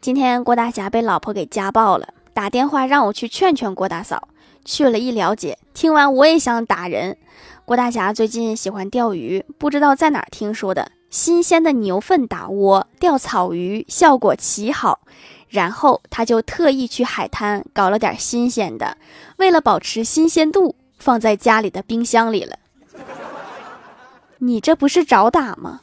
今天郭大侠被老婆给家暴了打电话让我去劝劝郭大嫂去了一了解听完我也想打人郭大侠最近喜欢钓鱼不知道在哪儿听说的新鲜的牛粪打窝钓草鱼效果奇好然后他就特意去海滩搞了点新鲜的为了保持新鲜度放在家里的冰箱里了。你这不是找打吗？